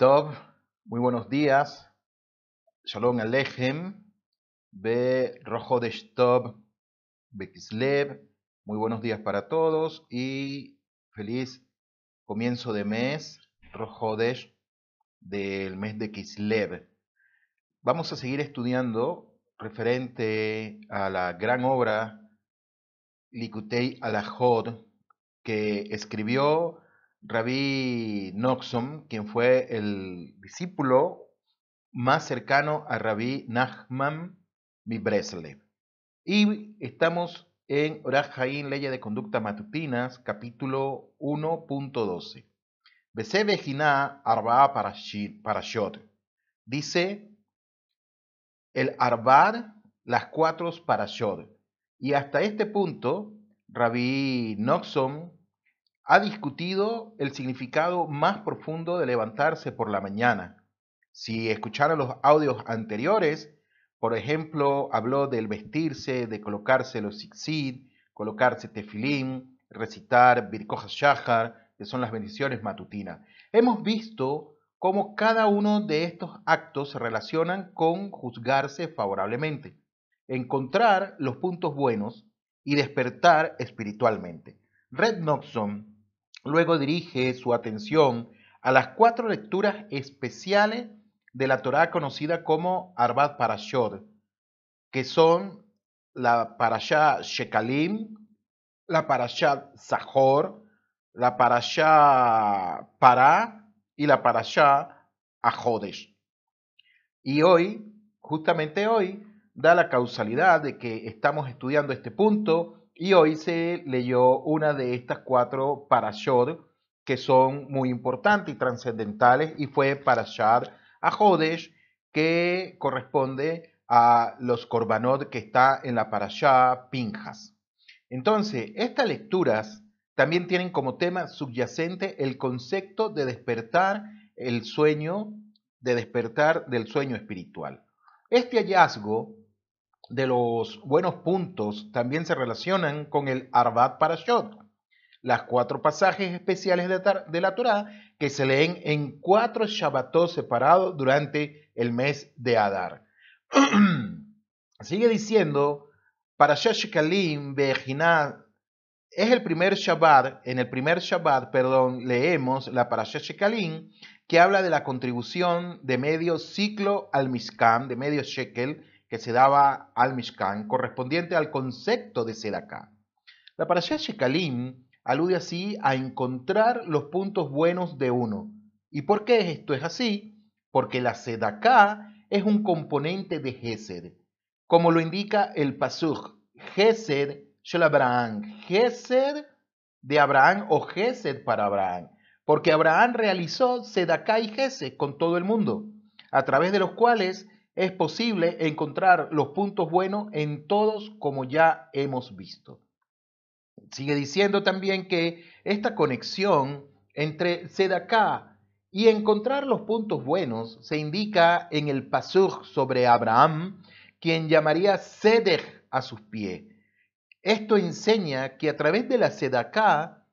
Muy buenos días. Shalom Alechem. Be Rojo de Tov, Bekislev. Muy buenos días para todos y feliz comienzo de mes, Rojodesh, del mes de Kislev. Vamos a seguir estudiando referente a la gran obra Likutei Alajod que escribió Rabí Noxom, quien fue el discípulo más cercano a Rabí Nachman Mibreslev. Y estamos en Orajaín, Ley de Conducta Matutinas, capítulo 1.12. Bese Bejina Arba Parashot. Dice el Arbar, las cuatro Parashot. Y hasta este punto, Rabí Noxom ha discutido el significado más profundo de levantarse por la mañana. Si escucharon los audios anteriores, por ejemplo, habló del vestirse, de colocarse los zigzid, colocarse tefilín, recitar birkojas shahar, que son las bendiciones matutinas. Hemos visto cómo cada uno de estos actos se relacionan con juzgarse favorablemente, encontrar los puntos buenos y despertar espiritualmente. Red Noxon Luego dirige su atención a las cuatro lecturas especiales de la Torá conocida como Arbat Parashot, que son la Parashá Shekalim, la Parashá Zahor, la Parashá Pará y la Parashá Ajodesh. Y hoy, justamente hoy, da la causalidad de que estamos estudiando este punto y hoy se leyó una de estas cuatro parashot que son muy importantes y trascendentales y fue parashat a Jodesh que corresponde a los korbanot que está en la parashá Pinjas. Entonces, estas lecturas también tienen como tema subyacente el concepto de despertar el sueño, de despertar del sueño espiritual. Este hallazgo de los buenos puntos también se relacionan con el Arbat Parashot, las cuatro pasajes especiales de, la Torá que se leen en cuatro Shabbatot separados durante el mes de Adar. Sigue diciendo, Parashat Shekalim Bejiná es el primer Shabbat, en el primer Shabbat, perdón, leemos la Parashat Shekalim, que habla de la contribución de medio ciclo al Mishkan, de medio shekel, que se daba al Mishkan, correspondiente al concepto de Sedaká. La parashá Shekalim alude así a encontrar los puntos buenos de uno. ¿Y por qué esto es así? Porque la Sedaká es un componente de Gesed, como lo indica el Pasuk, Gesed Shel Abraham, Gesed de Abraham o Gesed para Abraham, porque Abraham realizó Sedaká y Gesed con todo el mundo, a través de los cuales es posible encontrar los puntos buenos en todos como ya hemos visto. Sigue diciendo también que esta conexión entre Sedaká y encontrar los puntos buenos se indica en el Pasuk sobre Abraham, quien llamaría Sedech a sus pies. Esto enseña que a través de la Sedaká,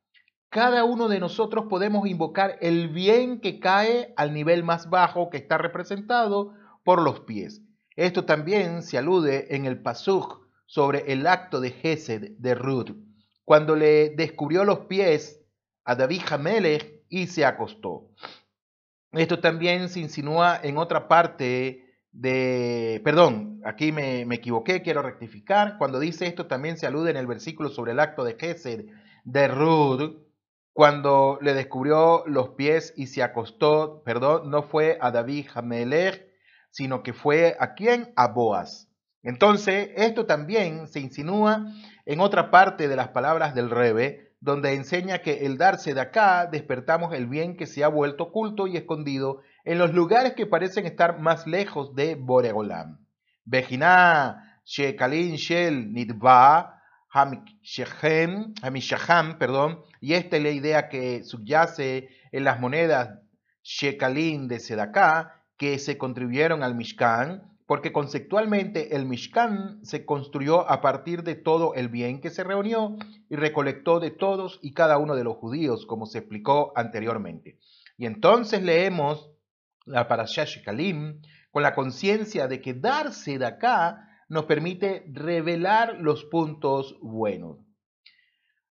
cada uno de nosotros podemos invocar el bien que cae al nivel más bajo que está representado por los pies. Esto también se alude en el Pasuk sobre el acto de Gesed de Ruth, cuando le descubrió los pies a David Hamelech y se acostó. Esto también se insinúa en otra parte de, perdón, aquí me, me, equivoqué, quiero rectificar, cuando dice esto también se alude en el versículo sobre el acto de Gesed de Ruth, cuando le descubrió los pies y se acostó, perdón, no fue a David Hamelech, sino que fue a quién? A Boaz. Entonces, esto también se insinúa en otra parte de las palabras del Rebe, donde enseña que el darse de acá despertamos el bien que se ha vuelto oculto y escondido en los lugares que parecen estar más lejos de Boregolam. Bejina, Shekalin, Shel, Nidba, Hamishaham, perdón, y esta es la idea que subyace en las monedas Shekalin de Sedaká, que se contribuyeron al Mishkan, porque conceptualmente el Mishkan se construyó a partir de todo el bien que se reunió y recolectó de todos y cada uno de los judíos, como se explicó anteriormente. Y entonces leemos la Parashá Shekalim, con la conciencia de que darse de acá nos permite revelar los puntos buenos.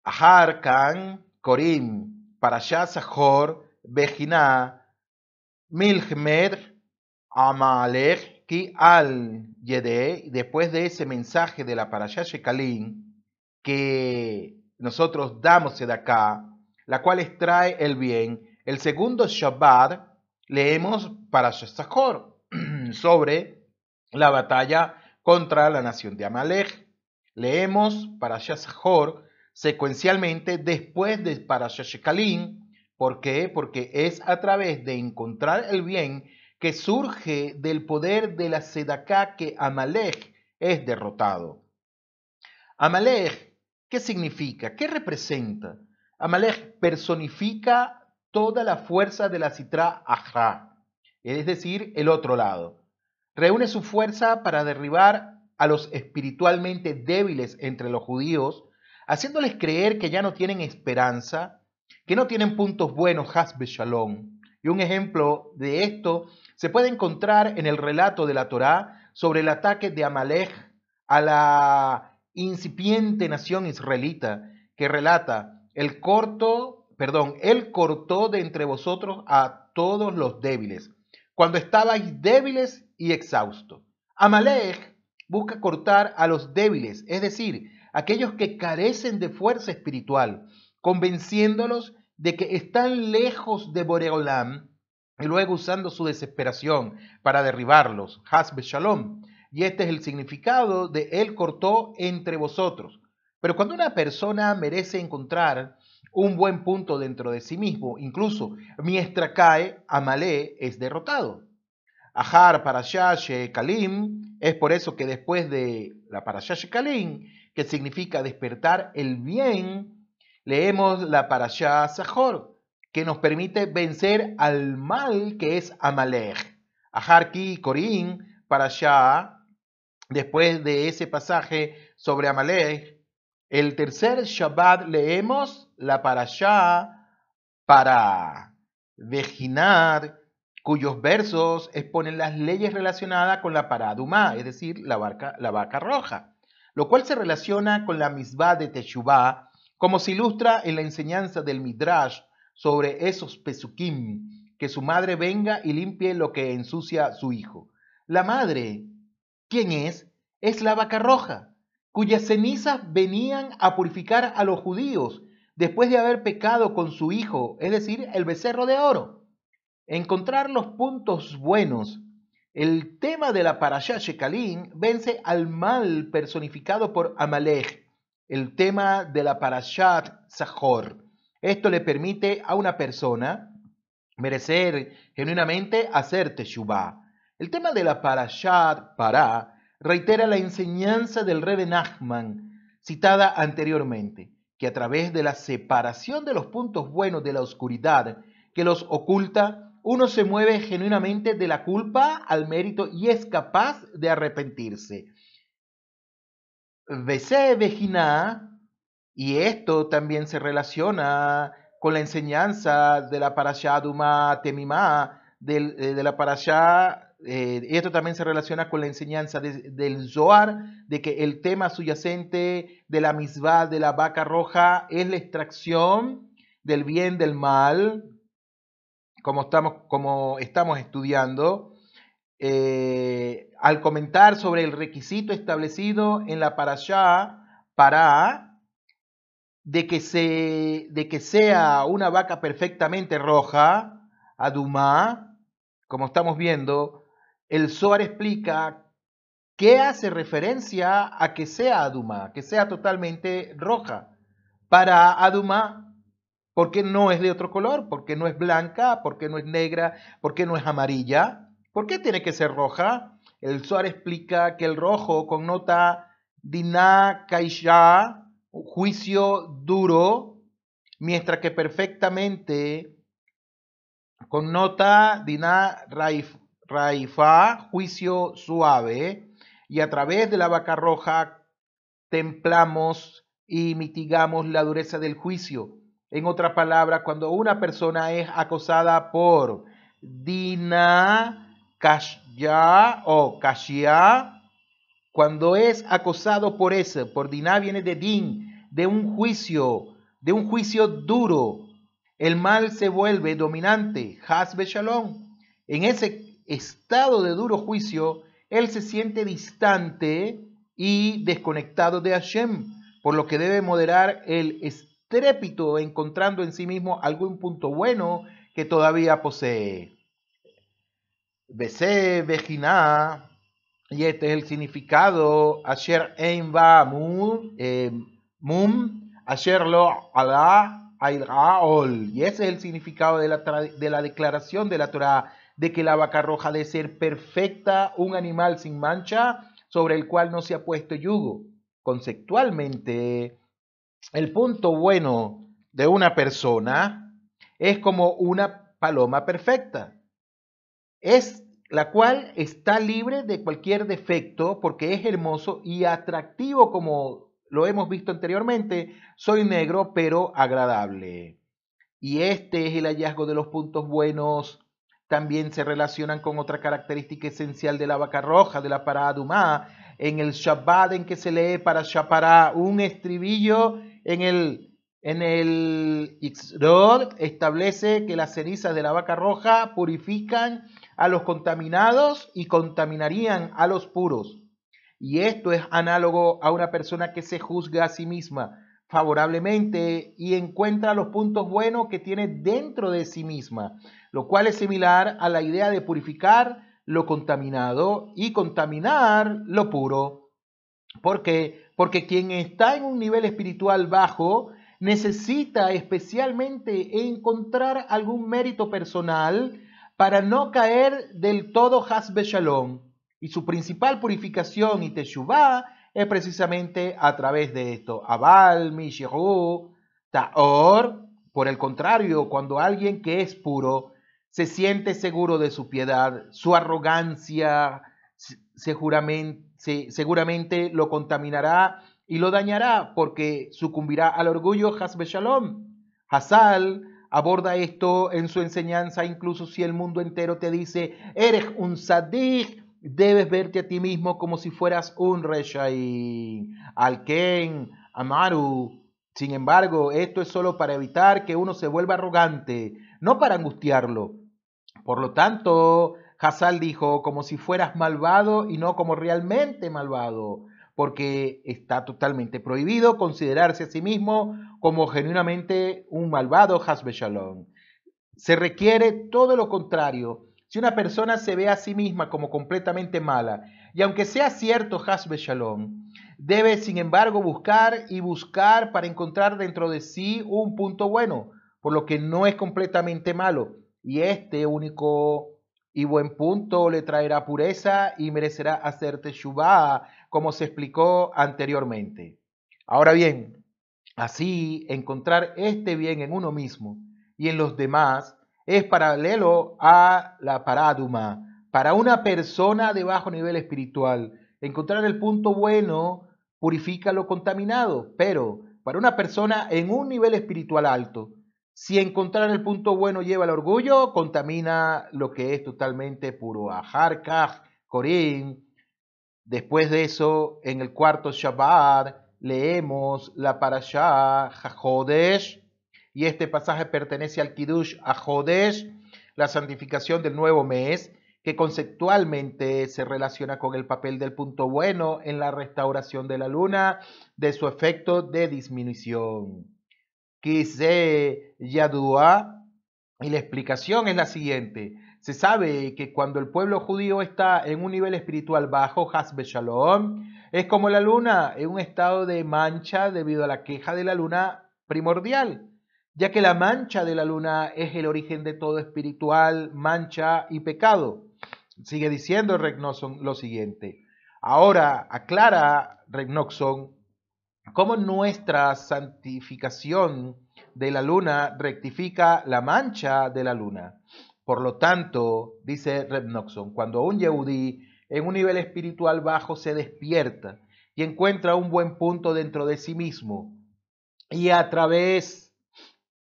Ahar Kan, Korim, Parashá Sahor, Bejina, Milhmed, Amalek, Ki al Yede, después de ese mensaje de la Parashá Shekalim, que nosotros damos de acá, la cual extrae el bien, el segundo Shabbat leemos Parashá Sahor sobre la batalla contra la nación de Amalek. Leemos Parashá Sahor secuencialmente después de Parashá Shekalim. ¿Por qué? Porque es a través de encontrar el bien que surge del poder de la Sedaká que Amalek es derrotado. Amalek, ¿qué significa? ¿Qué representa? Amalek personifica toda la fuerza de la Citra Ajá, es decir, el otro lado. Reúne su fuerza para derribar a los espiritualmente débiles entre los judíos, haciéndoles creer que ya no tienen esperanza, que no tienen puntos buenos, Hasbe Shalom. Y un ejemplo de esto se puede encontrar en el relato de la Torá sobre el ataque de Amalek a la incipiente nación israelita, que relata, el corto, perdón, él cortó de entre vosotros a todos los débiles, cuando estabais débiles y exhaustos. Amalek busca cortar a los débiles, es decir, aquellos que carecen de fuerza espiritual, convenciéndolos de que están lejos de Boreolam y luego usando su desesperación para derribarlos. Hasbe Shalom. Y este es el significado de Él cortó entre vosotros. Pero cuando una persona merece encontrar un buen punto dentro de sí mismo, incluso mientras cae, Amalé es derrotado. Ahar Parashah Kalim es por eso que después de la Parashah Kalim, que significa despertar el bien, leemos la Parashah Sahor, que nos permite vencer al mal que es Amalek. Aharki Corín Parashah, después de ese pasaje sobre Amalek, el tercer Shabbat leemos la Parashah para Vejinar, cuyos versos exponen las leyes relacionadas con la Paradumá, es decir, la, la vaca roja, lo cual se relaciona con la misbah de Teshuvah, como se ilustra en la enseñanza del Midrash sobre esos pesukim, que su madre venga y limpie lo que ensucia su hijo. La madre, ¿quién es? Es la vaca roja, cuyas cenizas venían a purificar a los judíos después de haber pecado con su hijo, es decir, el becerro de oro. Encontrar los puntos buenos. El tema de la Parashá Shekalim vence al mal personificado por Amalek. El tema de la Parashat Zahor esto le permite a una persona merecer genuinamente hacer Teshuvah. El tema de la Parashat Pará reitera la enseñanza del Rebbe Nachman citada anteriormente, que a través de la separación de los puntos buenos de la oscuridad que los oculta, uno se mueve genuinamente de la culpa al mérito y es capaz de arrepentirse. Vese y esto también se relaciona con la enseñanza de la parashá Duma Temimá, eh, de, la parashá, eh, esto también se relaciona con la enseñanza del Zohar, de que el tema subyacente de la misbah de la vaca roja es la extracción del bien del mal, como estamos, como estamos estudiando. Eh, al comentar sobre el requisito establecido en la parashá para de que, se, de que sea una vaca perfectamente roja, Adumá, como estamos viendo, el Zohar explica qué hace referencia a que sea Adumá, que sea totalmente roja. Para Adumá, porque no es de otro color, porque no es blanca, porque no es negra, porque no es amarilla. ¿Por qué tiene que ser roja? El Zohar explica que el rojo connota Dinah Kaisha, juicio duro, mientras que perfectamente connota Dinah Raifa, juicio suave, y a través de la vaca roja templamos y mitigamos la dureza del juicio. En otras palabras, cuando una persona es acosada por Dina Kashya o Kashya, cuando es acosado por ese, por Dina viene de Din, de un juicio, de un juicio duro, el mal se vuelve dominante, Hasbe Shalom. En ese estado de duro juicio, él se siente distante y desconectado de Hashem, por lo que debe moderar el estrépito encontrando en sí mismo algún punto bueno que todavía posee. Bese Vejina, y este es el significado, Asher Ein Va eh, Mum, Asher Lo Allah y ese es el significado de la, de la declaración de la Torah, de que la vaca roja debe ser perfecta, un animal sin mancha, sobre el cual no se ha puesto yugo. Conceptualmente, el punto bueno de una persona es como una paloma perfecta. Es la cual está libre de cualquier defecto porque es hermoso y atractivo como lo hemos visto anteriormente, soy negro pero agradable. Y este es el hallazgo de los puntos buenos. También se relacionan con otra característica esencial de la vaca roja, de la paradumá, en el Shabbat en que se lee para Shapará un estribillo en el en el Ixrod establece que las cenizas de la vaca roja purifican a los contaminados y contaminarían a los puros. Y esto es análogo a una persona que se juzga a sí misma favorablemente y encuentra los puntos buenos que tiene dentro de sí misma, lo cual es similar a la idea de purificar lo contaminado y contaminar lo puro. ¿Por qué? Porque quien está en un nivel espiritual bajo necesita especialmente encontrar algún mérito personal para no caer del todo hasbe shalom y su principal purificación y teshuvah es precisamente a través de esto. Abal, Mishiru, Taor. Por el contrario, cuando alguien que es puro se siente seguro de su piedad, su arrogancia seguramente, seguramente lo contaminará y lo dañará porque sucumbirá al orgullo Hasbe Shalom. Hasal aborda esto en su enseñanza, incluso si el mundo entero te dice, eres un sadik, debes verte a ti mismo como si fueras un Reshaim. Alken, Amaru. Sin embargo, esto es solo para evitar que uno se vuelva arrogante, no para angustiarlo. Por lo tanto, Hazal dijo, como si fueras malvado y no como realmente malvado, porque está totalmente prohibido considerarse a sí mismo como genuinamente un malvado Hasbe Shalom. Se requiere todo lo contrario, si una persona se ve a sí misma como completamente mala, y aunque sea cierto Hasbe Shalom, debe sin embargo buscar y buscar para encontrar dentro de sí un punto bueno, por lo que no es completamente malo, y este único y buen punto le traerá pureza y merecerá hacerte shubá, como se explicó anteriormente. Ahora bien, así encontrar este bien en uno mismo y en los demás es paralelo a la paraduma. Para una persona de bajo nivel espiritual, encontrar el punto bueno purifica lo contaminado, pero para una persona en un nivel espiritual alto, si encontrar el punto bueno lleva al orgullo, contamina lo que es totalmente puro. Aharkaj, Corín. Después de eso, en el cuarto Shabbat, leemos la parashá Jajodesh, y este pasaje pertenece al Kiddush a Jodesh, la santificación del nuevo mes, que conceptualmente se relaciona con el papel del punto bueno en la restauración de la luna, de su efecto de disminución. Kise Yadua, y la explicación es la siguiente. Se sabe que cuando el pueblo judío está en un nivel espiritual bajo, Hasbe Shalom, es como la luna en un estado de mancha debido a la queja de la luna primordial ya que la mancha de la luna es el origen de todo espiritual, mancha y pecado. Sigue diciendo Regnoxon lo siguiente. Ahora aclara Regnoxon cómo nuestra santificación de la luna rectifica la mancha de la luna. Por lo tanto, dice Regnoxon, cuando un Yehudi en un nivel espiritual bajo se despierta y encuentra un buen punto dentro de sí mismo y a través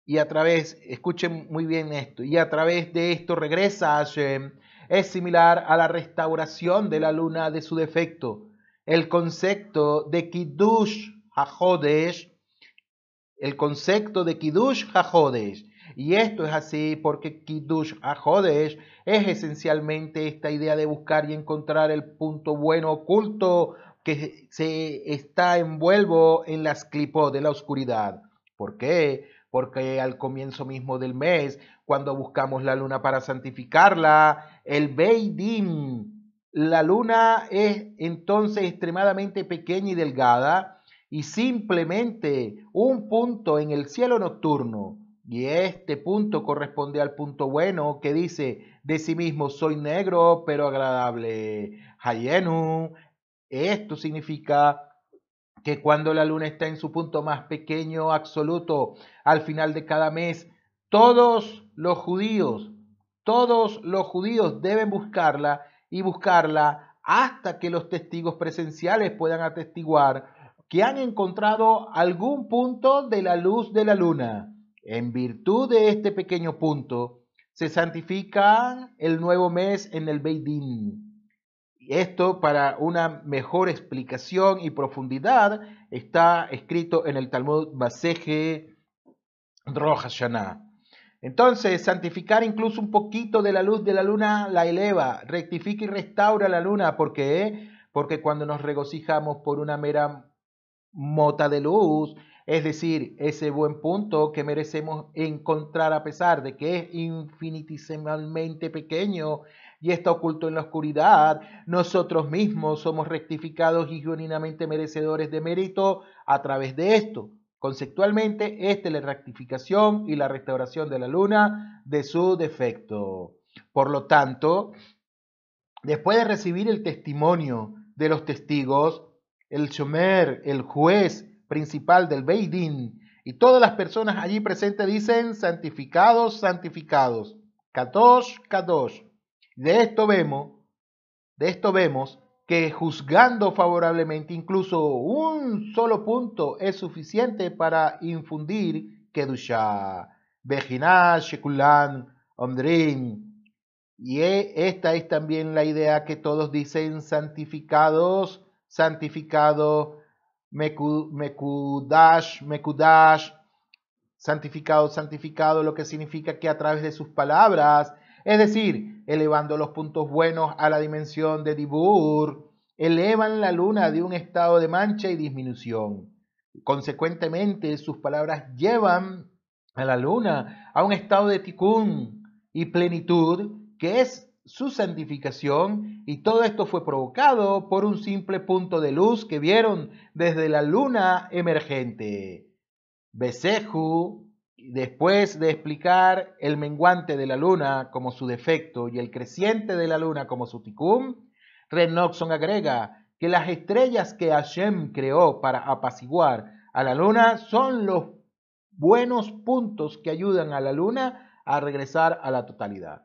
y a través, escuchen muy bien esto, y a través de esto regresa a Hashem, es similar a la restauración de la luna de su defecto. El concepto de Kiddush HaHodesh, el concepto de Kiddush HaHodesh, y esto es así porque Kiddush HaHodesh es esencialmente esta idea de buscar y encontrar el punto bueno oculto que se está envuelvo en las clipos de la oscuridad. ¿Por qué? porque al comienzo mismo del mes, cuando buscamos la luna para santificarla, el Beidim, la luna es entonces extremadamente pequeña y delgada y simplemente un punto en el cielo nocturno. Y este punto corresponde al punto bueno que dice de sí mismo, soy negro pero agradable. Hayenu, esto significa que cuando la luna está en su punto más pequeño absoluto al final de cada mes, todos los judíos, todos los judíos deben buscarla y buscarla hasta que los testigos presenciales puedan atestiguar que han encontrado algún punto de la luz de la luna. En virtud de este pequeño punto, se santifica el nuevo mes en el Beidín. Esto para una mejor explicación y profundidad está escrito en el Talmud Baseje Roja Hashanah. Entonces, santificar incluso un poquito de la luz de la luna la eleva, rectifica y restaura la luna. ¿Por qué? Porque cuando nos regocijamos por una mera mota de luz, es decir, ese buen punto que merecemos encontrar a pesar de que es infinitesimalmente pequeño y está oculto en la oscuridad, nosotros mismos somos rectificados y genuinamente merecedores de mérito a través de esto. Conceptualmente, esta es la rectificación y la restauración de la luna de su defecto. Por lo tanto, después de recibir el testimonio de los testigos, el Shomer, el juez principal del Beidín, y todas las personas allí presentes dicen santificados, santificados, Kadosh, Kadosh. De esto vemos, de esto vemos que juzgando favorablemente incluso un solo punto es suficiente para infundir Kedusha, Bejinah, Shekulan, Omdrin. Y e, esta es también la idea que todos dicen santificados, santificado, Mekudash, Mekudash, santificado, santificado, lo que significa que a través de sus palabras es decir, elevando los puntos buenos a la dimensión de Dibur, elevan la luna de un estado de mancha y disminución. Consecuentemente, sus palabras llevan a la luna a un estado de tikkun y plenitud, que es su santificación, y todo esto fue provocado por un simple punto de luz que vieron desde la luna emergente. Beseju después de explicar el menguante de la luna como su defecto y el creciente de la luna como su ticum, Renoxon agrega que las estrellas que Hashem creó para apaciguar a la luna son los buenos puntos que ayudan a la luna a regresar a la totalidad.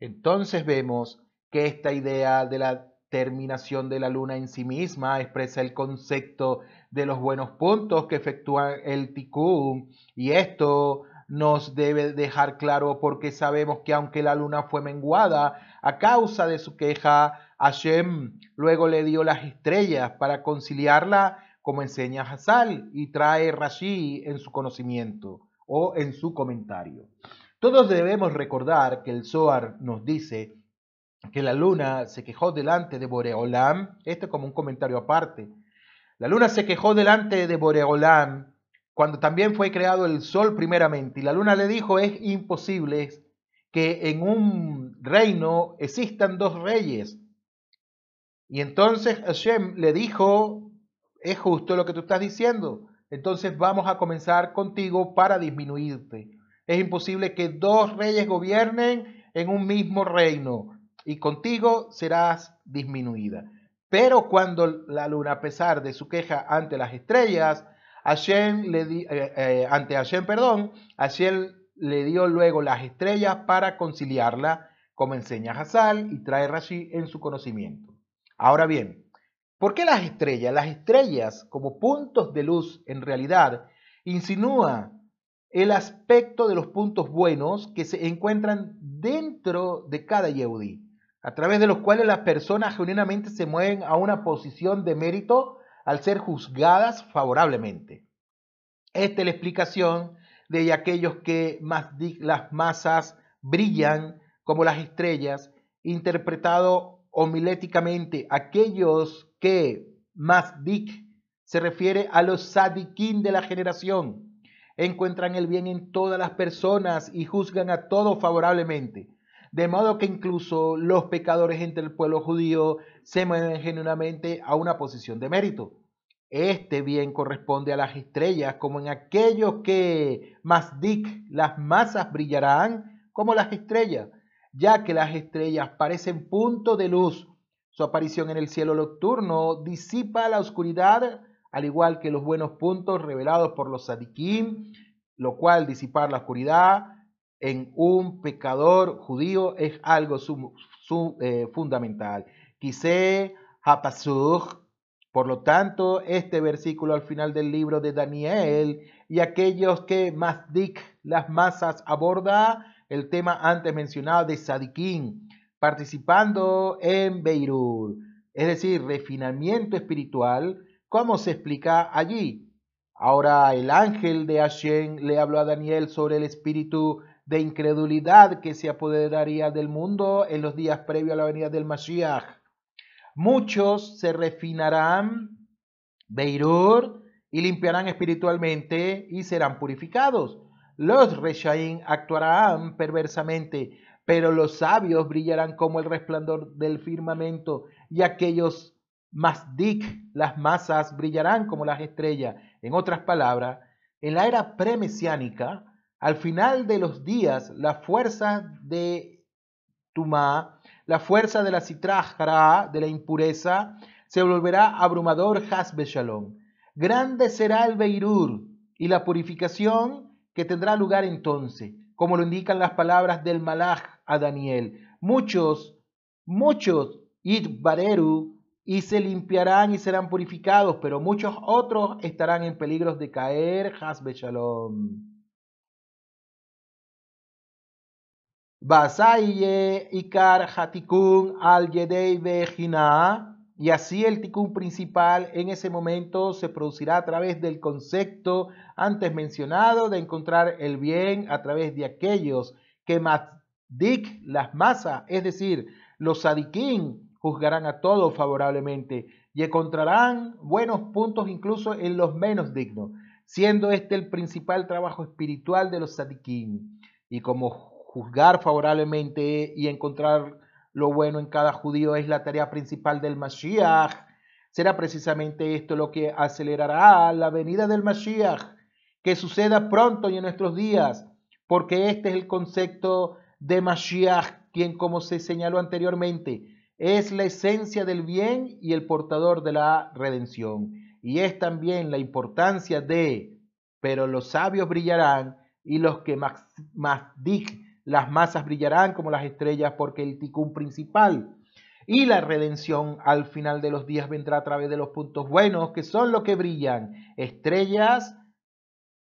Entonces vemos que esta idea de la terminación de la luna en sí misma expresa el concepto de los buenos puntos que efectúa el tikkun y esto nos debe dejar claro porque sabemos que aunque la luna fue menguada a causa de su queja, Hashem luego le dio las estrellas para conciliarla como enseña Hazal y trae Rashi en su conocimiento o en su comentario. Todos debemos recordar que el Zohar nos dice que la luna se quejó delante de Boreolam, esto como un comentario aparte, la luna se quejó delante de Boreolam cuando también fue creado el sol primeramente. Y la luna le dijo, es imposible que en un reino existan dos reyes. Y entonces Hashem le dijo, es justo lo que tú estás diciendo. Entonces vamos a comenzar contigo para disminuirte. Es imposible que dos reyes gobiernen en un mismo reino y contigo serás disminuida. Pero cuando la luna, a pesar de su queja ante las estrellas, le eh, eh, ante Hashem, perdón, Hashem le dio luego las estrellas para conciliarla, como enseña Hazal y trae Rashi en su conocimiento. Ahora bien, ¿por qué las estrellas? Las estrellas, como puntos de luz, en realidad, insinúa el aspecto de los puntos buenos que se encuentran dentro de cada Yehudi, a través de los cuales las personas genuinamente se mueven a una posición de mérito al ser juzgadas favorablemente. Esta es la explicación de aquellos que las masas brillan como las estrellas, interpretado homiléticamente aquellos que Masdik se refiere a los sadiquín de la generación. Encuentran el bien en todas las personas y juzgan a todos favorablemente. De modo que incluso los pecadores entre el pueblo judío se mueven genuinamente a una posición de mérito. Este bien corresponde a las estrellas, como en aquellos que Masdik, las masas brillarán como las estrellas, ya que las estrellas parecen punto de luz. Su aparición en el cielo nocturno disipa la oscuridad, al igual que los buenos puntos revelados por los sadikim, lo cual disipar la oscuridad en un pecador judío es algo eh, fundamental. Quise hapasuch por lo tanto, este versículo al final del libro de Daniel y aquellos que Masdik, las masas, aborda el tema antes mencionado de Sadiquín, participando en Beirut, es decir, refinamiento espiritual, como se explica allí. Ahora el ángel de Hashem le habló a Daniel sobre el espíritu de incredulidad que se apoderaría del mundo en los días previos a la venida del Mashiach Muchos se refinarán, Beirur, y limpiarán espiritualmente y serán purificados. Los Reshaim actuarán perversamente, pero los sabios brillarán como el resplandor del firmamento, y aquellos masdik, las masas, brillarán como las estrellas. En otras palabras, en la era premesiánica, al final de los días, la fuerza de Tumá la fuerza de la citrajara, de la impureza, se volverá abrumador Hasbe Shalom. Grande será el Beirur y la purificación que tendrá lugar entonces, como lo indican las palabras del Malach a Daniel. Muchos, muchos, Bareru, y se limpiarán y serán purificados, pero muchos otros estarán en peligros de caer, Hasbe Shalom. Basaye Ikar Hatikun al Yedei y así el tikkun principal en ese momento se producirá a través del concepto antes mencionado de encontrar el bien a través de aquellos que Matdik las masas, es decir, los sadiquín, juzgarán a todos favorablemente y encontrarán buenos puntos incluso en los menos dignos, siendo este el principal trabajo espiritual de los sadiquín. Y como juzgar favorablemente y encontrar lo bueno en cada judío es la tarea principal del Mashiach. Será precisamente esto lo que acelerará la venida del Mashiach, que suceda pronto y en nuestros días, porque este es el concepto de Mashiach, quien, como se señaló anteriormente, es la esencia del bien y el portador de la redención. Y es también la importancia de, pero los sabios brillarán y los que más, más las masas brillarán como las estrellas porque el ticún principal y la redención al final de los días vendrá a través de los puntos buenos, que son lo que brillan, estrellas,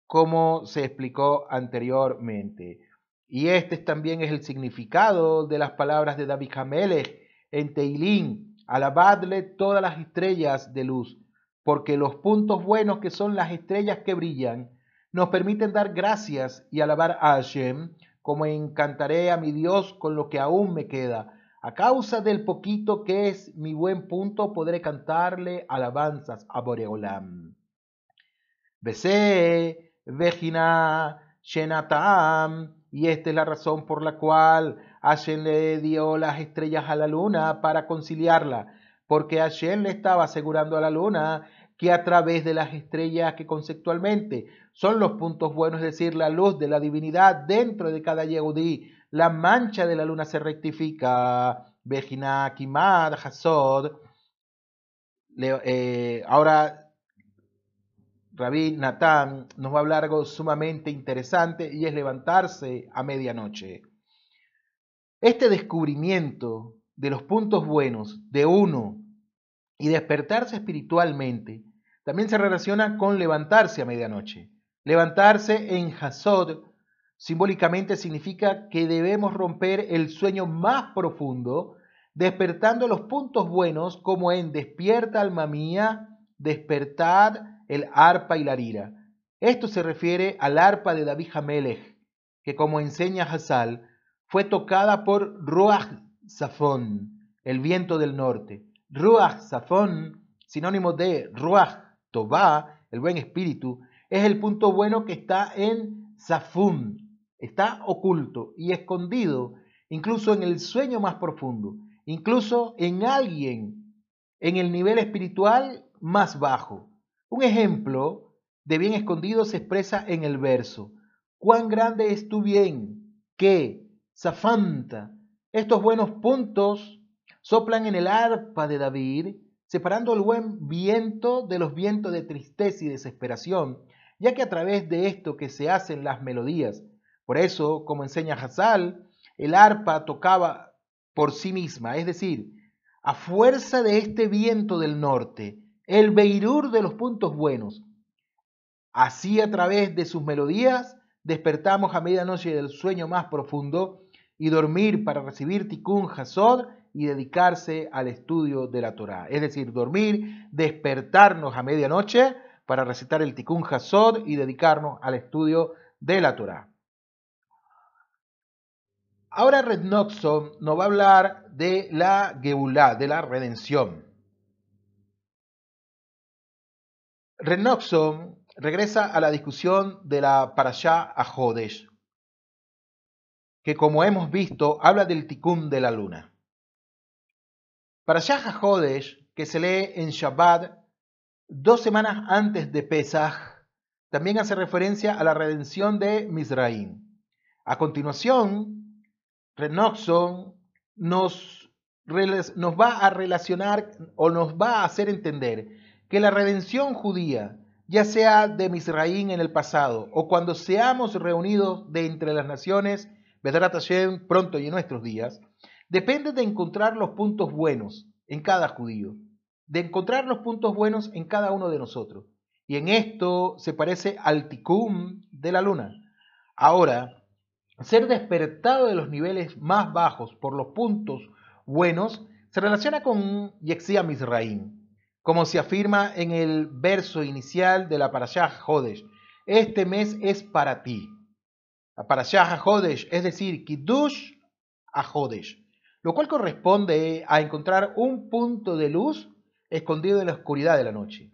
como se explicó anteriormente. Y este también es el significado de las palabras de David Hamelech en Teilín, alabadle todas las estrellas de luz, porque los puntos buenos que son las estrellas que brillan, nos permiten dar gracias y alabar a Hashem, como encantaré a mi Dios con lo que aún me queda. A causa del poquito que es mi buen punto, podré cantarle alabanzas a Boreolam. Besé, Vejina, Shenatam, y esta es la razón por la cual Hashem le dio las estrellas a la luna para conciliarla, porque Hashem le estaba asegurando a la luna que a través de las estrellas que conceptualmente son los puntos buenos, es decir, la luz de la divinidad dentro de cada Yehudi, la mancha de la luna se rectifica, Bejina, Kimad, Hasod. Eh, ahora, Rabí Natán nos va a hablar algo sumamente interesante y es levantarse a medianoche. Este descubrimiento de los puntos buenos de uno y despertarse espiritualmente también se relaciona con levantarse a medianoche. Levantarse en Hasod simbólicamente significa que debemos romper el sueño más profundo, despertando los puntos buenos como en despierta alma mía, despertad el arpa y la lira. Esto se refiere al arpa de David Hamelech, que como enseña Hazal, fue tocada por Ruach Safón, el viento del norte. Ruach Safón, sinónimo de Ruach Tobá, el buen espíritu, es el punto bueno que está en Safún, está oculto y escondido, incluso en el sueño más profundo, incluso en alguien en el nivel espiritual más bajo. Un ejemplo de bien escondido se expresa en el verso. Cuán grande es tu bien, que, Zafanta, estos buenos puntos soplan en el arpa de David, separando el buen viento de los vientos de tristeza y desesperación, ya que a través de esto que se hacen las melodías. Por eso, como enseña Hazal, el arpa tocaba por sí misma, es decir, a fuerza de este viento del norte, el beirur de los puntos buenos. Así a través de sus melodías despertamos a medianoche del sueño más profundo y dormir para recibir tikkun hasod y dedicarse al estudio de la Torah. Es decir, dormir, despertarnos a medianoche para recitar el tikkun hasod y dedicarnos al estudio de la Torah. Ahora Red Noxon nos va a hablar de la Geulah, de la redención. Red Noxon regresa a la discusión de la Parashá Jodesh, que como hemos visto habla del tikkun de la luna. Parashá Jodesh, que se lee en Shabbat dos semanas antes de Pesach, también hace referencia a la redención de Misraim. A continuación, Renoxon nos, nos va a relacionar o nos va a hacer entender que la redención judía ya sea de Misraín en el pasado o cuando seamos reunidos de entre las naciones, Vedrat Hashem pronto y en nuestros días, depende de encontrar los puntos buenos en cada judío, de encontrar los puntos buenos en cada uno de nosotros. Y en esto se parece al tikkun de la luna. Ahora, ser despertado de los niveles más bajos por los puntos buenos se relaciona con Yexia Misraín, como se afirma en el verso inicial de la Parashah Jodesh. Este mes es para ti. La Parashah Jodesh, es decir, Kiddush a lo cual corresponde a encontrar un punto de luz escondido en la oscuridad de la noche.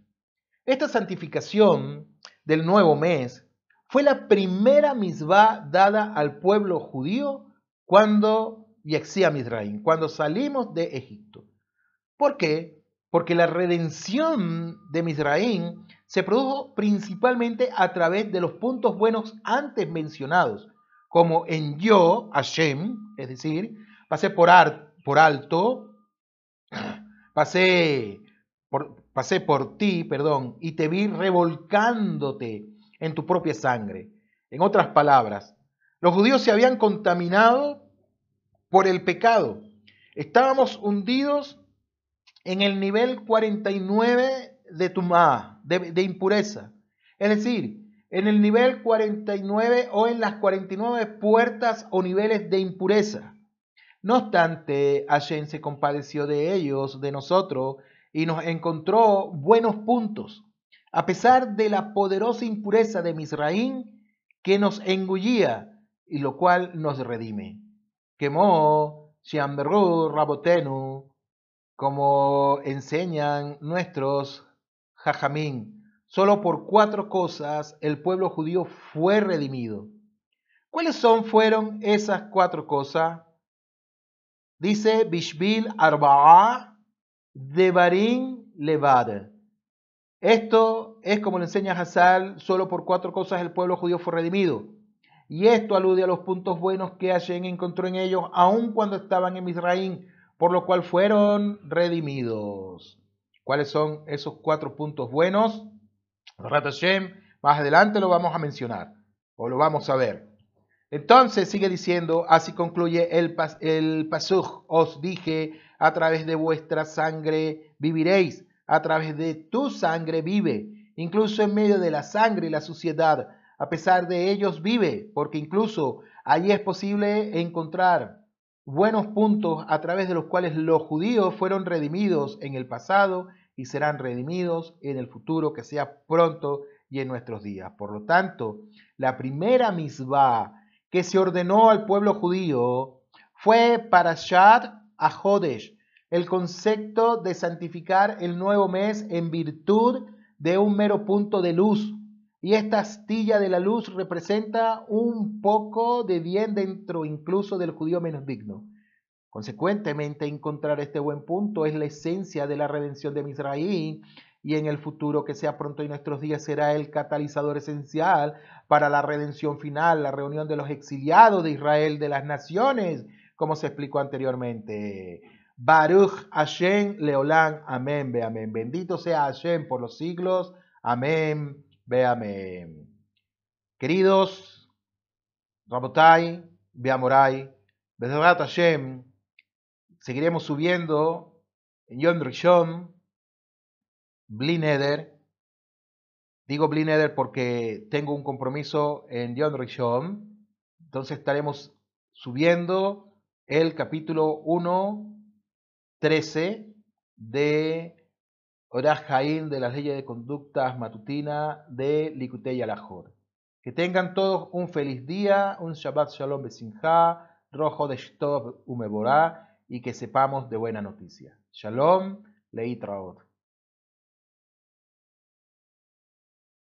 Esta santificación del nuevo mes fue la primera misbah dada al pueblo judío cuando Yexia Misraim, cuando salimos de Egipto. ¿Por qué? Porque la redención de Misraín se produjo principalmente a través de los puntos buenos antes mencionados, como en yo, Hashem, es decir, pasé por, por alto, pasé por, pasé por ti, perdón, y te vi revolcándote en tu propia sangre. En otras palabras, los judíos se habían contaminado por el pecado. Estábamos hundidos en el nivel 49 de tumá, de, de impureza. Es decir, en el nivel 49 o en las 49 puertas o niveles de impureza. No obstante, Hashem se compadeció de ellos, de nosotros, y nos encontró buenos puntos, a pesar de la poderosa impureza de Misraín que nos engullía y lo cual nos redime. Quemó, Shiamberu, Rabotenu, como enseñan nuestros jajamín, solo por cuatro cosas el pueblo judío fue redimido. ¿Cuáles son, fueron esas cuatro cosas? Dice Bishbil Arba'a Devarim Levad. Esto es como le enseña Hazal, solo por cuatro cosas el pueblo judío fue redimido. Y esto alude a los puntos buenos que Hashem encontró en ellos, aun cuando estaban en Misraín, por lo cual fueron redimidos. ¿Cuáles son esos cuatro puntos buenos? más adelante lo vamos a mencionar o lo vamos a ver. Entonces sigue diciendo, así concluye el, pasuj, os dije, a través de vuestra sangre viviréis, a través de tu sangre vive, incluso en medio de la sangre y la suciedad, a pesar de ellos vive, porque incluso allí es posible encontrar buenos puntos a través de los cuales los judíos fueron redimidos en el pasado y serán redimidos en el futuro, que sea pronto y en nuestros días. Por lo tanto, la primera misbah que se ordenó al pueblo judío fue para Shad a Hodesh, el concepto de santificar el nuevo mes en virtud de un mero punto de luz. Y esta astilla de la luz representa un poco de bien dentro incluso del judío menos digno. Consecuentemente, encontrar este buen punto es la esencia de la redención de Misraí y en el futuro que sea pronto en nuestros días será el catalizador esencial para la redención final, la reunión de los exiliados de Israel de las naciones, como se explicó anteriormente. Baruch Hashem Leolán, amén, ve amén. Bendito sea Hashem por los siglos, amén, ve amén. Queridos, Rabotai, Beamorai, Bezrat Hashem, seguiremos subiendo en Yom Rishon, Blineder. Digo Blineder porque tengo un compromiso en Yom Rishon. Entonces estaremos subiendo el capítulo 1, 13 de Orah de las leyes de conductas matutina de Likutei Alajor. Que tengan todos un feliz día, un Shabbat Shalom Besimha, Rojo de Shtov Umeborah y que sepamos de buena noticia. Shalom, Leitraot.